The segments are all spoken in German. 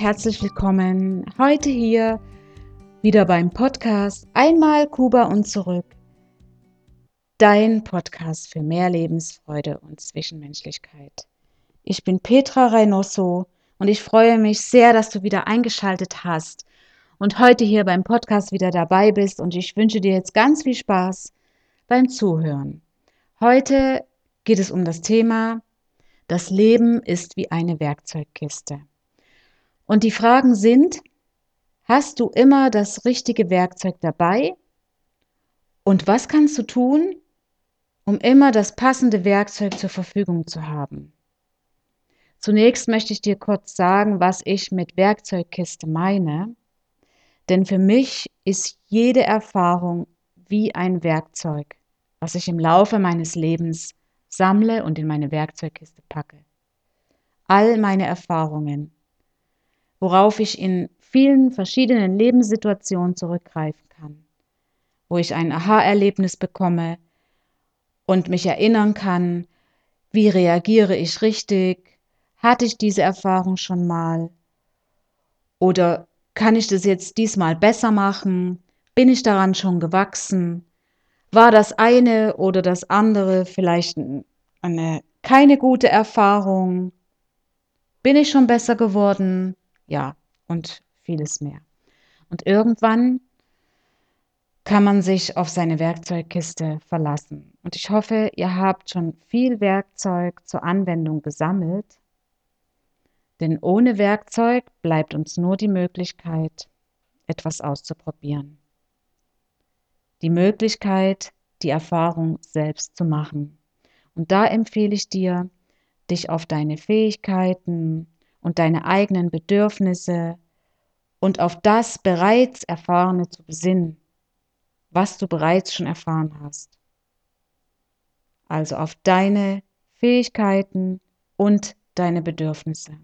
herzlich willkommen heute hier wieder beim Podcast Einmal Kuba und zurück. Dein Podcast für mehr Lebensfreude und Zwischenmenschlichkeit. Ich bin Petra Reynoso und ich freue mich sehr, dass du wieder eingeschaltet hast und heute hier beim Podcast wieder dabei bist und ich wünsche dir jetzt ganz viel Spaß beim Zuhören. Heute geht es um das Thema Das Leben ist wie eine Werkzeugkiste. Und die Fragen sind, hast du immer das richtige Werkzeug dabei? Und was kannst du tun, um immer das passende Werkzeug zur Verfügung zu haben? Zunächst möchte ich dir kurz sagen, was ich mit Werkzeugkiste meine. Denn für mich ist jede Erfahrung wie ein Werkzeug, was ich im Laufe meines Lebens sammle und in meine Werkzeugkiste packe. All meine Erfahrungen, worauf ich in vielen verschiedenen Lebenssituationen zurückgreifen kann, wo ich ein Aha-Erlebnis bekomme und mich erinnern kann, wie reagiere ich richtig, hatte ich diese Erfahrung schon mal? Oder kann ich das jetzt diesmal besser machen, bin ich daran schon gewachsen, war das eine oder das andere vielleicht eine keine gute Erfahrung, bin ich schon besser geworden, ja, und vieles mehr. Und irgendwann kann man sich auf seine Werkzeugkiste verlassen. Und ich hoffe, ihr habt schon viel Werkzeug zur Anwendung gesammelt. Denn ohne Werkzeug bleibt uns nur die Möglichkeit, etwas auszuprobieren. Die Möglichkeit, die Erfahrung selbst zu machen. Und da empfehle ich dir, dich auf deine Fähigkeiten, und deine eigenen Bedürfnisse und auf das bereits Erfahrene zu besinnen, was du bereits schon erfahren hast. Also auf deine Fähigkeiten und deine Bedürfnisse.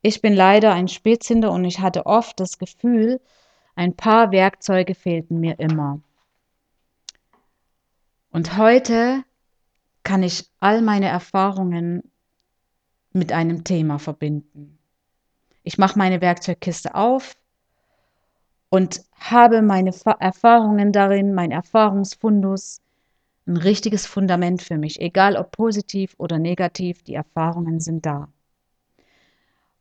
Ich bin leider ein Spätzünder und ich hatte oft das Gefühl, ein paar Werkzeuge fehlten mir immer. Und heute kann ich all meine Erfahrungen mit einem Thema verbinden. Ich mache meine Werkzeugkiste auf und habe meine Erfahrungen darin, mein Erfahrungsfundus, ein richtiges Fundament für mich, egal ob positiv oder negativ, die Erfahrungen sind da.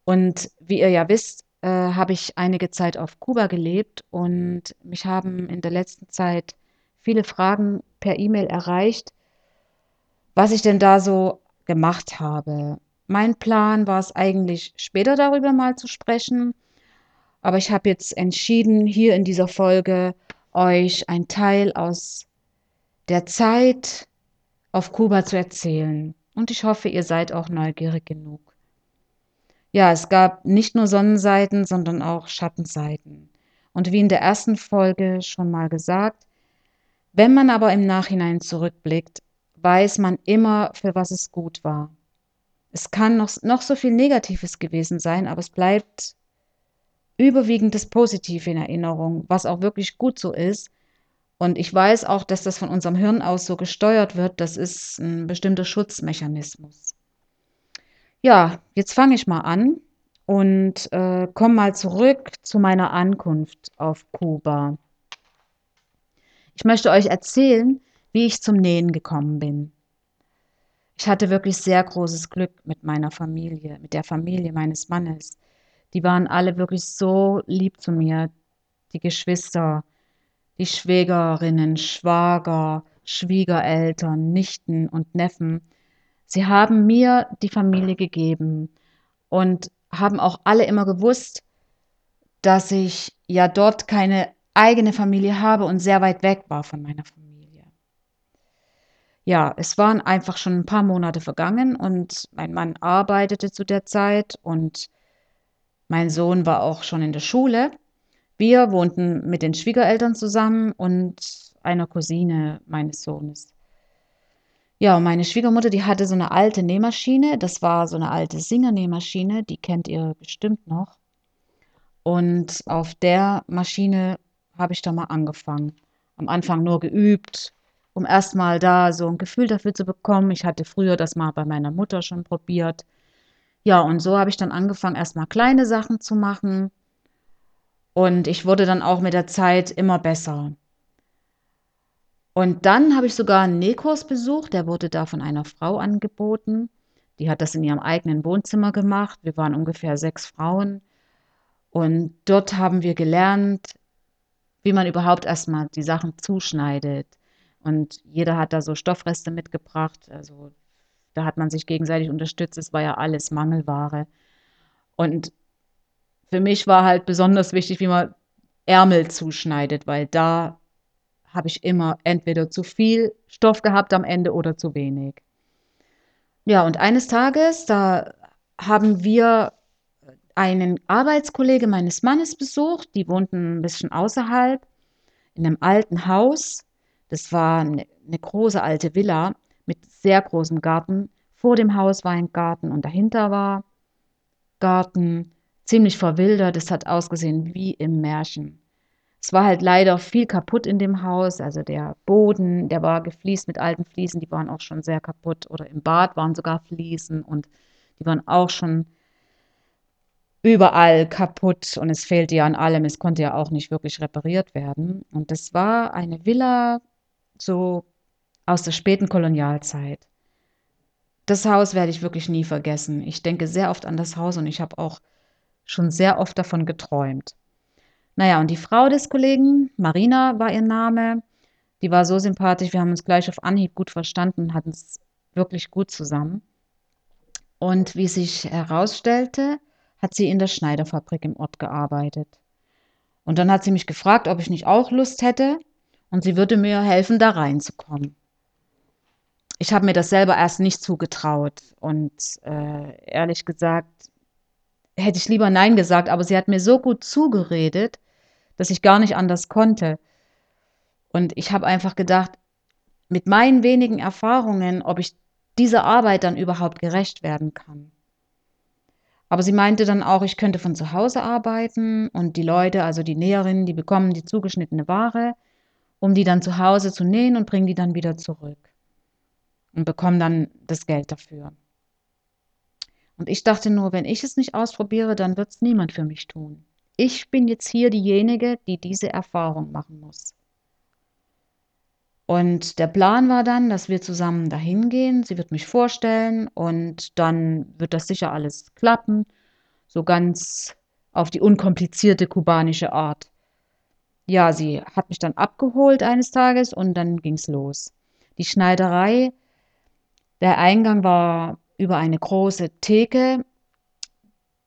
Und wie ihr ja wisst, äh, habe ich einige Zeit auf Kuba gelebt und mich haben in der letzten Zeit viele Fragen per E-Mail erreicht, was ich denn da so gemacht habe. Mein Plan war es eigentlich, später darüber mal zu sprechen. Aber ich habe jetzt entschieden, hier in dieser Folge euch ein Teil aus der Zeit auf Kuba zu erzählen. Und ich hoffe, ihr seid auch neugierig genug. Ja, es gab nicht nur Sonnenseiten, sondern auch Schattenseiten. Und wie in der ersten Folge schon mal gesagt, wenn man aber im Nachhinein zurückblickt, weiß man immer, für was es gut war. Es kann noch, noch so viel Negatives gewesen sein, aber es bleibt überwiegend das Positive in Erinnerung, was auch wirklich gut so ist. Und ich weiß auch, dass das von unserem Hirn aus so gesteuert wird. Das ist ein bestimmter Schutzmechanismus. Ja, jetzt fange ich mal an und äh, komme mal zurück zu meiner Ankunft auf Kuba. Ich möchte euch erzählen, wie ich zum Nähen gekommen bin. Ich hatte wirklich sehr großes Glück mit meiner Familie, mit der Familie meines Mannes. Die waren alle wirklich so lieb zu mir. Die Geschwister, die Schwägerinnen, Schwager, Schwiegereltern, Nichten und Neffen. Sie haben mir die Familie gegeben und haben auch alle immer gewusst, dass ich ja dort keine eigene Familie habe und sehr weit weg war von meiner Familie ja, es waren einfach schon ein paar Monate vergangen und mein Mann arbeitete zu der Zeit und mein Sohn war auch schon in der Schule. Wir wohnten mit den Schwiegereltern zusammen und einer Cousine meines Sohnes. Ja, und meine Schwiegermutter, die hatte so eine alte Nähmaschine. Das war so eine alte Singer-Nähmaschine, die kennt ihr bestimmt noch. Und auf der Maschine habe ich da mal angefangen. Am Anfang nur geübt, um erstmal da so ein Gefühl dafür zu bekommen. Ich hatte früher das mal bei meiner Mutter schon probiert, Ja, und so habe ich dann angefangen, erst mal kleine Sachen zu machen. Und ich wurde dann auch mit der Zeit immer besser. Und dann habe ich sogar 'n Nähkurs besucht, der wurde da von einer Frau angeboten. Die hat das in ihrem eigenen Wohnzimmer gemacht. Wir waren ungefähr 6 Frauen. Und dort haben wir gelernt, wie man überhaupt erst mal die Sachen zuschneidet. Und jeder hat da so Stoffreste mitgebracht. Also, da hat man sich gegenseitig unterstützt. Es war ja alles Mangelware. Und für mich war halt besonders wichtig, wie man Ärmel zuschneidet, weil da habe ich immer entweder zu viel Stoff gehabt am Ende oder zu wenig. Ja, und eines Tages, da haben wir einen Arbeitskollege meines Mannes besucht. Die wohnten 'n bisschen außerhalb in 'nem alten Haus. Das war 'ne 'ne große alte Villa mit sehr großem Garten. Vor dem Haus war ein Garten und dahinter war Garten, ziemlich verwildert. Es hat ausgesehen wie im Märchen. Es war halt leider viel kaputt in dem Haus. Also, der Boden, der war gefliest mit alten Fliesen, die waren auch schon sehr kaputt. Oder im Bad waren sogar Fliesen und die waren auch schon überall kaputt und es fehlte ja an allem. Es konnte ja auch nicht wirklich repariert werden. Und das war eine Villa so aus der späten Kolonialzeit. Das Haus werde ich wirklich nie vergessen. Ich denke sehr oft an das Haus und ich habe auch schon sehr oft davon geträumt. Na ja, und die Frau des Kollegen, Marina war ihr Name, die war so sympathisch. Wir haben uns gleich auf Anhieb gut verstanden, hatten's wirklich gut zusammen. Und wie sich herausstellte, hat sie in der Schneiderfabrik im Ort gearbeitet. Und dann hat sie mich gefragt, ob ich nicht auch Lust hätte und sie würde mir helfen, da reinzukommen. Ich habe mir das selber erst nicht zugetraut und, äh, ehrlich gesagt hätte ich lieber nein gesagt, aber sie hat mir so gut zugeredet, dass ich gar nicht anders konnte. Und ich habe einfach gedacht, mit meinen wenigen Erfahrungen, ob ich dieser Arbeit dann überhaupt gerecht werden kann. Aber sie meinte dann auch, ich könnte von zu Hause arbeiten und die Leute, also die Näherinnen, die bekommen die zugeschnittene Ware, um die dann zu Hause zu nähen und bringen die dann wieder zurück und bekommen dann das Geld dafür. Und ich dachte nur, wenn ich es nicht ausprobiere, dann wird's niemand für mich tun. Ich bin jetzt hier diejenige, die diese Erfahrung machen muss. Und der Plan war dann, dass wir zusammen dahin gehen. Sie wird mich vorstellen und dann wird das sicher alles klappen, so ganz auf die unkomplizierte kubanische Art. Ja, sie hat mich dann abgeholt eines Tages und dann ging's los. Die Schneiderei der Eingang war über eine große Theke.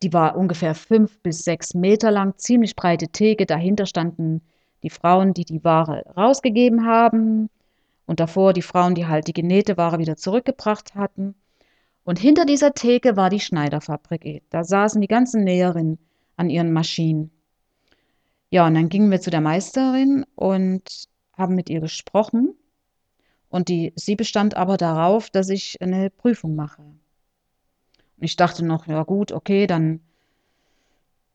Die war ungefähr 5 bis 6 Meter lang, ziemlich breite Theke. Dahinter standen die Frauen, die die Ware rausgegeben haben und davor die Frauen, die halt die genähte Ware wieder zurückgebracht hatten. Und hinter dieser Theke war die Schneiderfabrik. Da saßen die ganzen Näherinnen an ihren Maschinen. Ja, und dann gingen wir zu der Meisterin und haben mit ihr gesprochen. Und die sie bestand aber darauf, dass ich 'ne Prüfung mache. Und ich dachte noch: „Ja gut, okay, dann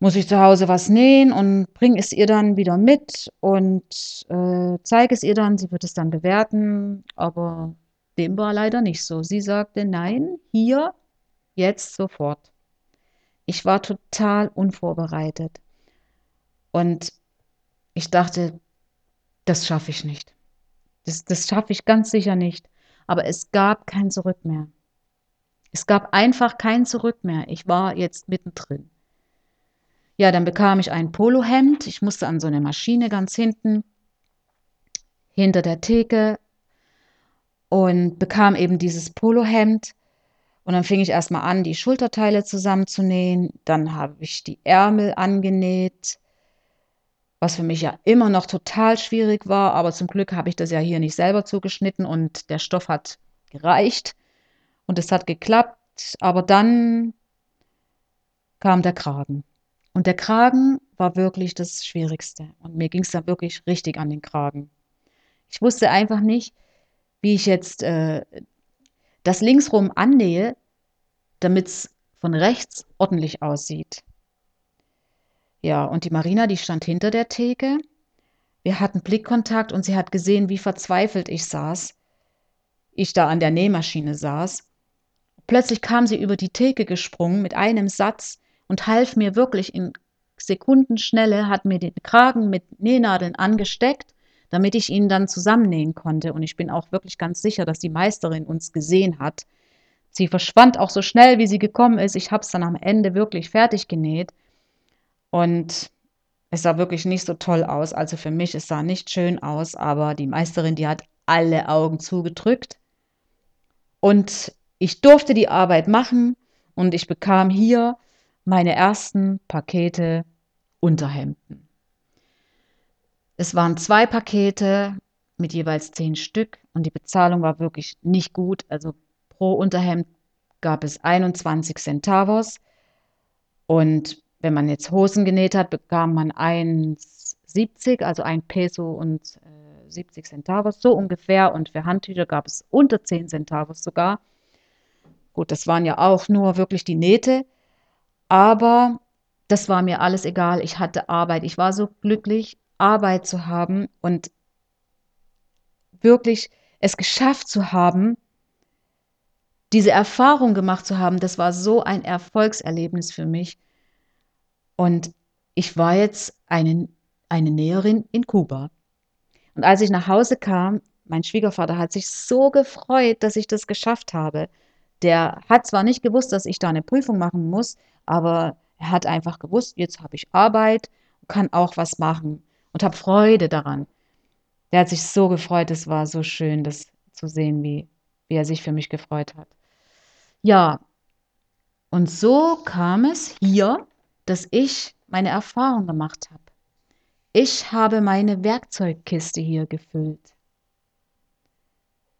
muss ich zu Hause was nähen und bringe es ihr dann wieder mit und, äh, zeige es ihr dann. Sie wird es dann bewerten.“ Aber dem war leider nicht so. Sie sagte: „Nein, hier, jetzt, sofort.“ Ich war total unvorbereitet. Und ich dachte: „Das schaffe ich nicht. Das das schaffe ich ganz sicher nicht.“ Aber es gab kein Zurück mehr. Es gab einfach kein Zurück mehr. Ich war jetzt mittendrin. Ja, dann bekam ich ein Polohemd. Ich musste an so 'ne Maschine ganz hinten hinter der Theke und bekam eben dieses Polohemd. Und dann fing ich erst mal an, die Schulterteile zusammenzunähen. Dann habe ich die Ärmel angenäht, was für mich ja immer noch total schwierig war, aber zum Glück habe ich das ja hier nicht selber zugeschnitten und der Stoff hat gereicht und es hat geklappt. Aber dann kam der Kragen. Und der Kragen war wirklich das Schwierigste. Und mir ging's dann wirklich richtig an den Kragen. Ich wusste einfach nicht, wie ich jetzt, äh, das linksrum annähe, damit's von rechts ordentlich aussieht. Ja, und die Marina, die stand hinter der Theke. Wir hatten Blickkontakt und sie hat gesehen, wie verzweifelt ich saß ich da an der Nähmaschine saß. Plötzlich kam sie über die Theke gesprungen mit einem Satz und half mir wirklich in Sekundenschnelle, hat mir den Kragen mit Nähnadeln angesteckt, damit ich ihn dann zusammennähen konnte. Und ich bin auch wirklich ganz sicher, dass die Meisterin uns gesehen hat. Sie verschwand auch so schnell, wie sie gekommen ist. Ich habe es dann am Ende wirklich fertig genäht. Und es sah wirklich nicht so toll aus. Also für mich, es sah nicht schön aus, aber die Meisterin, die hat alle Augen zugedrückt. Und ich durfte die Arbeit machen und ich bekam hier meine ersten Pakete Unterhemden. Es waren zwei Pakete mit jeweils zehn Stück und die Bezahlung war wirklich nicht gut. Also pro Unterhemd gab es 21 Centavos und wenn man jetzt Hosen genäht hat, bekam man 1,70, also ein Peso und äh, 70 Centavos, so ungefähr. Und für Handtücher gab es unter 10 Centavos sogar. Gut, das waren ja auch nur wirklich die Nähte, aber das war mir alles egal. Ich hatte Arbeit. Ich war so glücklich, Arbeit zu haben und wirklich es geschafft zu haben, diese Erfahrung gemacht zu haben. Das war so ein Erfolgserlebnis für mich. Und ich war jetzt eine, eine Näherin in Kuba. Und als ich nach Hause kam, mein Schwiegervater hat sich so gefreut, dass ich das geschafft habe. Der hat zwar nicht gewusst, dass ich da eine Prüfung machen muss, aber er hat einfach gewusst, jetzt habe ich Arbeit, kann auch was machen und habe Freude daran. Der hat sich so gefreut, es war so schön, das zu sehen, wie, wie er sich für mich gefreut hat. Ja, und so kam es hier dass ich meine Erfahrung gemacht habe. Ich habe meine Werkzeugkiste hier gefüllt.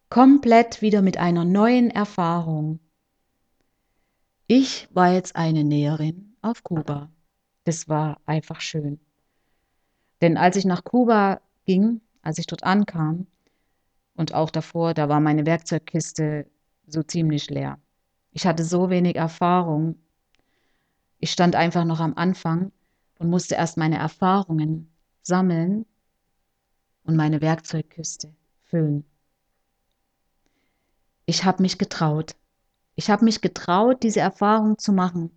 Komplett wieder mit einer neuen Erfahrung. Ich war jetzt eine Näherin auf Kuba. Das war einfach schön. Denn als ich nach Kuba ging, als ich dort ankam und auch davor, da war meine Werkzeugkiste so ziemlich leer. Ich hatte so wenig Erfahrung ich stand einfach noch am Anfang und musste erst meine Erfahrungen sammeln und meine Werkzeugkiste füllen. Ich habe mich getraut. Ich habe mich getraut, diese Erfahrung zu machen.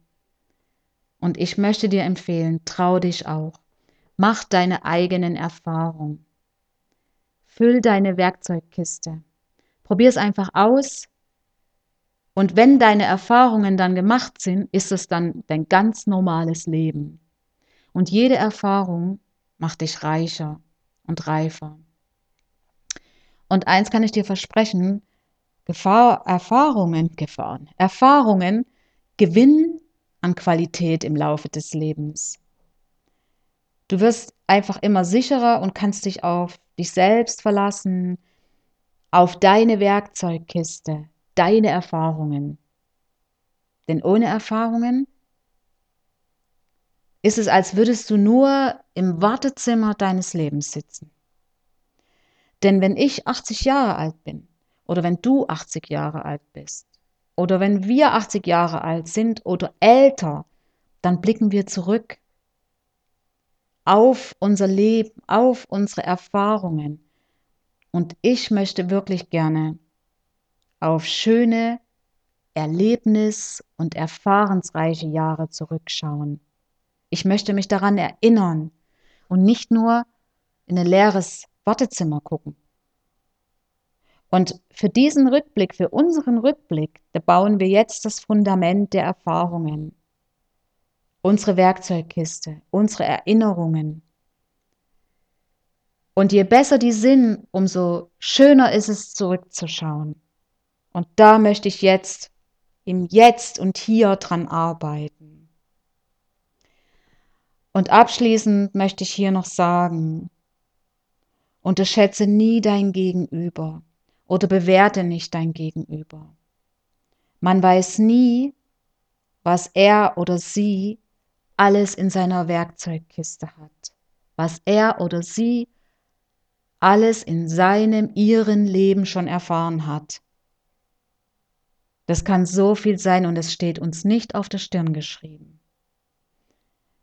Und ich möchte dir empfehlen, trau dich auch. Mach deine eigenen Erfahrungen. Füll deine Werkzeugkiste. Probier es einfach aus und wenn deine Erfahrungen dann gemacht sind, ist es dann dein ganz normales Leben. Und jede Erfahrung macht dich reicher und reifer. Und eins kann ich dir versprechen, Gefahr, Erfahrungen, Gefahren, Erfahrungen gewinnen an Qualität im Laufe des Lebens. Du wirst einfach immer sicherer und kannst dich auf dich selbst verlassen, auf deine Werkzeugkiste, deine Erfahrungen. Denn ohne Erfahrungen ist es, als würdest du nur im Wartezimmer deines Lebens sitzen. Denn wenn ich 80 Jahre alt bin oder wenn du 80 Jahre alt bist oder wenn wir 80 Jahre alt sind oder älter, dann blicken wir zurück auf unser Leben, auf unsere Erfahrungen. Und ich möchte wirklich gerne auf schöne, erlebnis- und erfahrensreiche Jahre zurückschauen. Ich möchte mich daran erinnern und nicht nur in ein leeres Wartezimmer gucken. Und für diesen Rückblick, für unseren Rückblick, da bauen wir jetzt das Fundament der Erfahrungen, unsere Werkzeugkiste, unsere Erinnerungen. Und je besser die sind, umso schöner ist es zurückzuschauen. Und da möchte ich jetzt im Jetzt und Hier dran arbeiten. Und abschließend möchte ich hier noch sagen, unterschätze nie dein Gegenüber oder bewerte nicht dein Gegenüber. Man weiß nie, was er oder sie alles in seiner Werkzeugkiste hat, was er oder sie alles in seinem, ihren Leben schon erfahren hat. Das kann so viel sein und es steht uns nicht auf der Stirn geschrieben.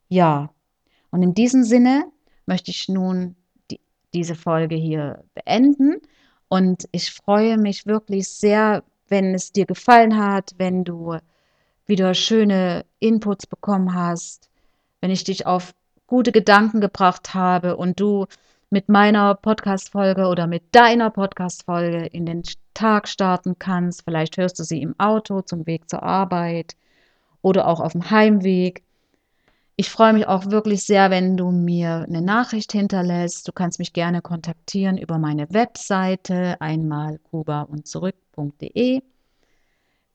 Ja, und in diesem Sinne möchte ich nun die, diese Folge hier beenden und ich freue mich wirklich sehr, wenn es dir gefallen hat, wenn du wieder schöne Inputs bekommen hast, wenn ich dich auf gute Gedanken gebracht habe und du mit meiner Podcast-Folge oder mit deiner Podcast-Folge in den Tag starten kannst. Vielleicht hörst du sie im Auto zum Weg zur Arbeit oder auch auf dem Heimweg. Ich freue mich auch wirklich sehr, wenn du mir eine Nachricht hinterlässt. Du kannst mich gerne kontaktieren über meine Webseite einmal kuba und zurück.de,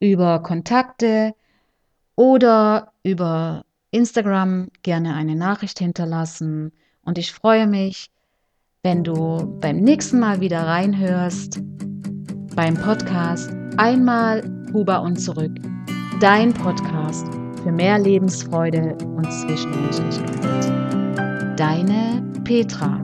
über Kontakte oder über Instagram gerne eine Nachricht hinterlassen. Und ich freue mich, wenn du beim nächsten Mal wieder reinhörst beim Podcast Einmal Kuba und zurück. Dein Podcast für mehr Lebensfreude und Zwischenmenschlichkeit. Deine Petra.